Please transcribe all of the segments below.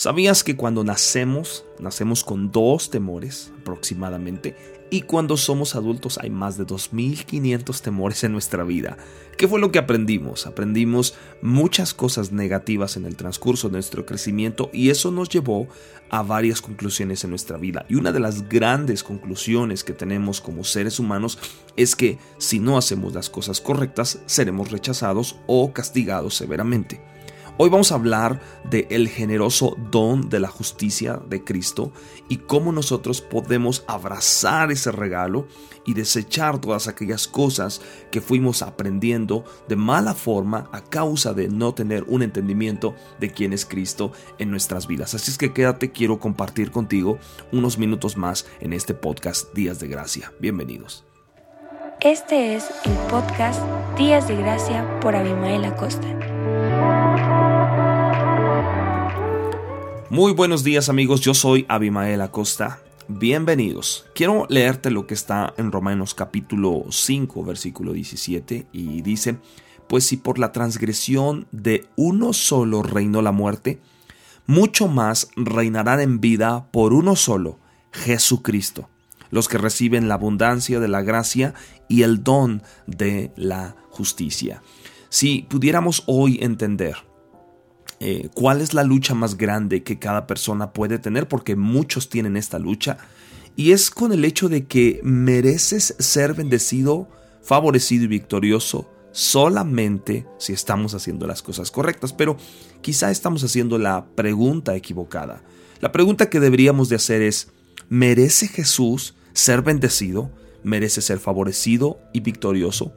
¿Sabías que cuando nacemos, nacemos con dos temores aproximadamente? Y cuando somos adultos hay más de 2.500 temores en nuestra vida. ¿Qué fue lo que aprendimos? Aprendimos muchas cosas negativas en el transcurso de nuestro crecimiento y eso nos llevó a varias conclusiones en nuestra vida. Y una de las grandes conclusiones que tenemos como seres humanos es que si no hacemos las cosas correctas seremos rechazados o castigados severamente. Hoy vamos a hablar de el generoso don de la justicia de Cristo y cómo nosotros podemos abrazar ese regalo y desechar todas aquellas cosas que fuimos aprendiendo de mala forma a causa de no tener un entendimiento de quién es Cristo en nuestras vidas. Así es que quédate, quiero compartir contigo unos minutos más en este podcast Días de Gracia. Bienvenidos. Este es el podcast Días de Gracia por Abimael Acosta. Muy buenos días amigos, yo soy Abimael Acosta. Bienvenidos. Quiero leerte lo que está en Romanos capítulo 5, versículo 17 y dice, pues si por la transgresión de uno solo reinó la muerte, mucho más reinarán en vida por uno solo, Jesucristo, los que reciben la abundancia de la gracia y el don de la justicia. Si pudiéramos hoy entender eh, cuál es la lucha más grande que cada persona puede tener, porque muchos tienen esta lucha, y es con el hecho de que mereces ser bendecido, favorecido y victorioso solamente si estamos haciendo las cosas correctas, pero quizá estamos haciendo la pregunta equivocada. La pregunta que deberíamos de hacer es, ¿merece Jesús ser bendecido? ¿Merece ser favorecido y victorioso?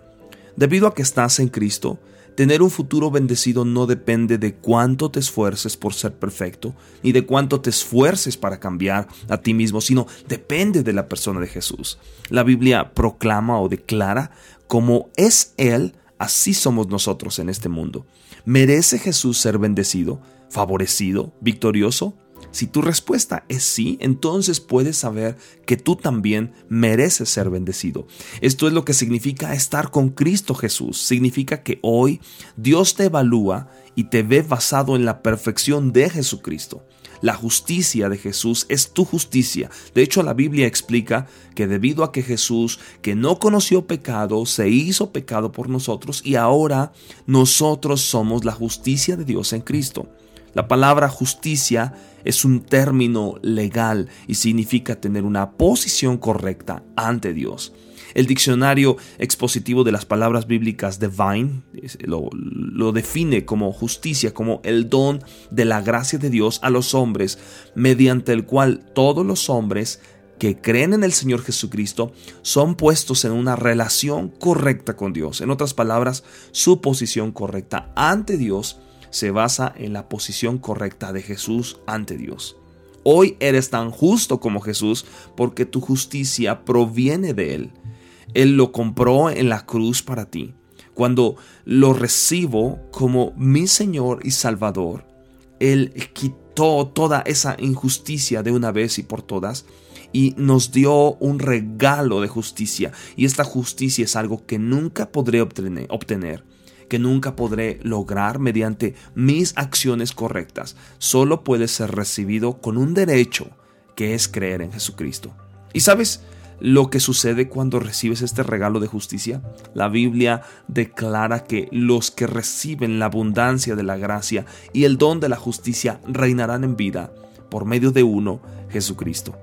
Debido a que estás en Cristo, Tener un futuro bendecido no depende de cuánto te esfuerces por ser perfecto, ni de cuánto te esfuerces para cambiar a ti mismo, sino depende de la persona de Jesús. La Biblia proclama o declara como es Él, así somos nosotros en este mundo. ¿Merece Jesús ser bendecido, favorecido, victorioso? Si tu respuesta es sí, entonces puedes saber que tú también mereces ser bendecido. Esto es lo que significa estar con Cristo Jesús. Significa que hoy Dios te evalúa y te ve basado en la perfección de Jesucristo. La justicia de Jesús es tu justicia. De hecho, la Biblia explica que debido a que Jesús, que no conoció pecado, se hizo pecado por nosotros y ahora nosotros somos la justicia de Dios en Cristo. La palabra justicia es un término legal y significa tener una posición correcta ante Dios. El diccionario expositivo de las palabras bíblicas divine lo, lo, define como justicia, como el don de la gracia de Dios a los hombres, mediante el cual todos los hombres que creen en el Señor Jesucristo son puestos en una relación correcta con Dios. En otras palabras, su posición correcta ante Dios se basa en la posición correcta de Jesús ante Dios. Hoy eres tan justo como Jesús porque tu justicia proviene de Él. Él lo compró en la cruz para ti. Cuando lo recibo como mi Señor y Salvador, Él quitó toda esa injusticia de una vez y por todas y nos dio un regalo de justicia. Y esta justicia es algo que nunca podré obtener que nunca podré lograr mediante mis acciones correctas. Solo puede ser recibido con un derecho que es creer en Jesucristo. ¿Y sabes lo que sucede cuando recibes este regalo de justicia? La Biblia declara que los que reciben la abundancia de la gracia y el don de la justicia reinarán en vida por medio de uno, Jesucristo.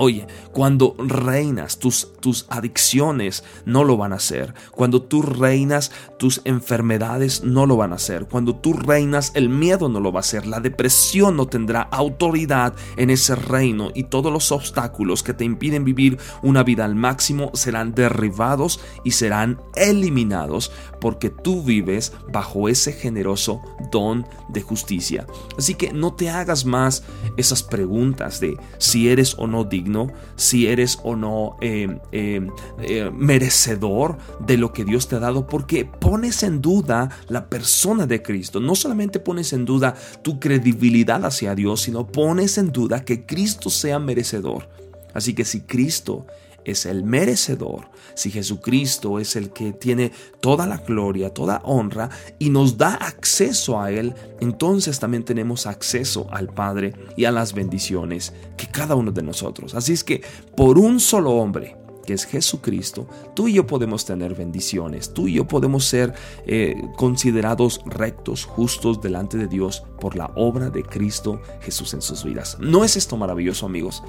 Oye, cuando reinas, tus, tus adicciones no lo van a hacer. Cuando tú reinas, tus enfermedades no lo van a hacer. Cuando tú reinas, el miedo no lo va a hacer. La depresión no tendrá autoridad en ese reino y todos los obstáculos que te impiden vivir una vida al máximo serán derribados y serán eliminados porque tú vives bajo ese generoso don de justicia. Así que no te hagas más esas preguntas de si eres o no digno si eres o no eh, eh, eh, merecedor de lo que Dios te ha dado, porque pones en duda la persona de Cristo. No solamente pones en duda tu credibilidad hacia Dios, sino pones en duda que Cristo sea merecedor. Así que si Cristo es el merecedor, si Jesucristo es el que tiene toda la gloria, toda honra y nos da acceso a Él, entonces también tenemos acceso al Padre y a las bendiciones que cada uno de nosotros. Así es que por un solo hombre, que es Jesucristo, tú y yo podemos tener bendiciones, tú y yo podemos ser eh, considerados rectos, justos delante de Dios por la obra de Cristo Jesús en sus vidas. ¿No es esto maravilloso amigos?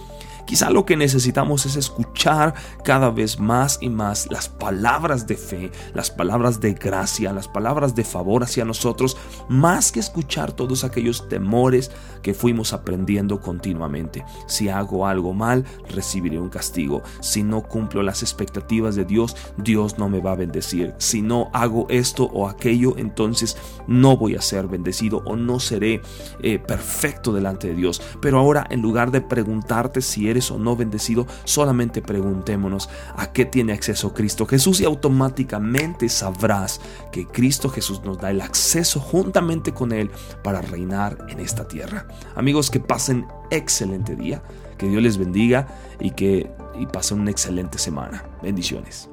Quizá lo que necesitamos es escuchar cada vez más y más las palabras de fe, las palabras de gracia, las palabras de favor hacia nosotros, más que escuchar todos aquellos temores que fuimos aprendiendo continuamente. Si hago algo mal, recibiré un castigo. Si no cumplo las expectativas de Dios, Dios no me va a bendecir. Si no hago esto o aquello, entonces no voy a ser bendecido o no seré eh, perfecto delante de Dios. Pero ahora, en lugar de preguntarte eres o no bendecido, solamente preguntémonos a qué tiene acceso Cristo Jesús y automáticamente sabrás que Cristo Jesús nos da el acceso juntamente con Él para reinar en esta tierra. Amigos, que pasen excelente día, que Dios les bendiga y que y pasen una excelente semana. Bendiciones.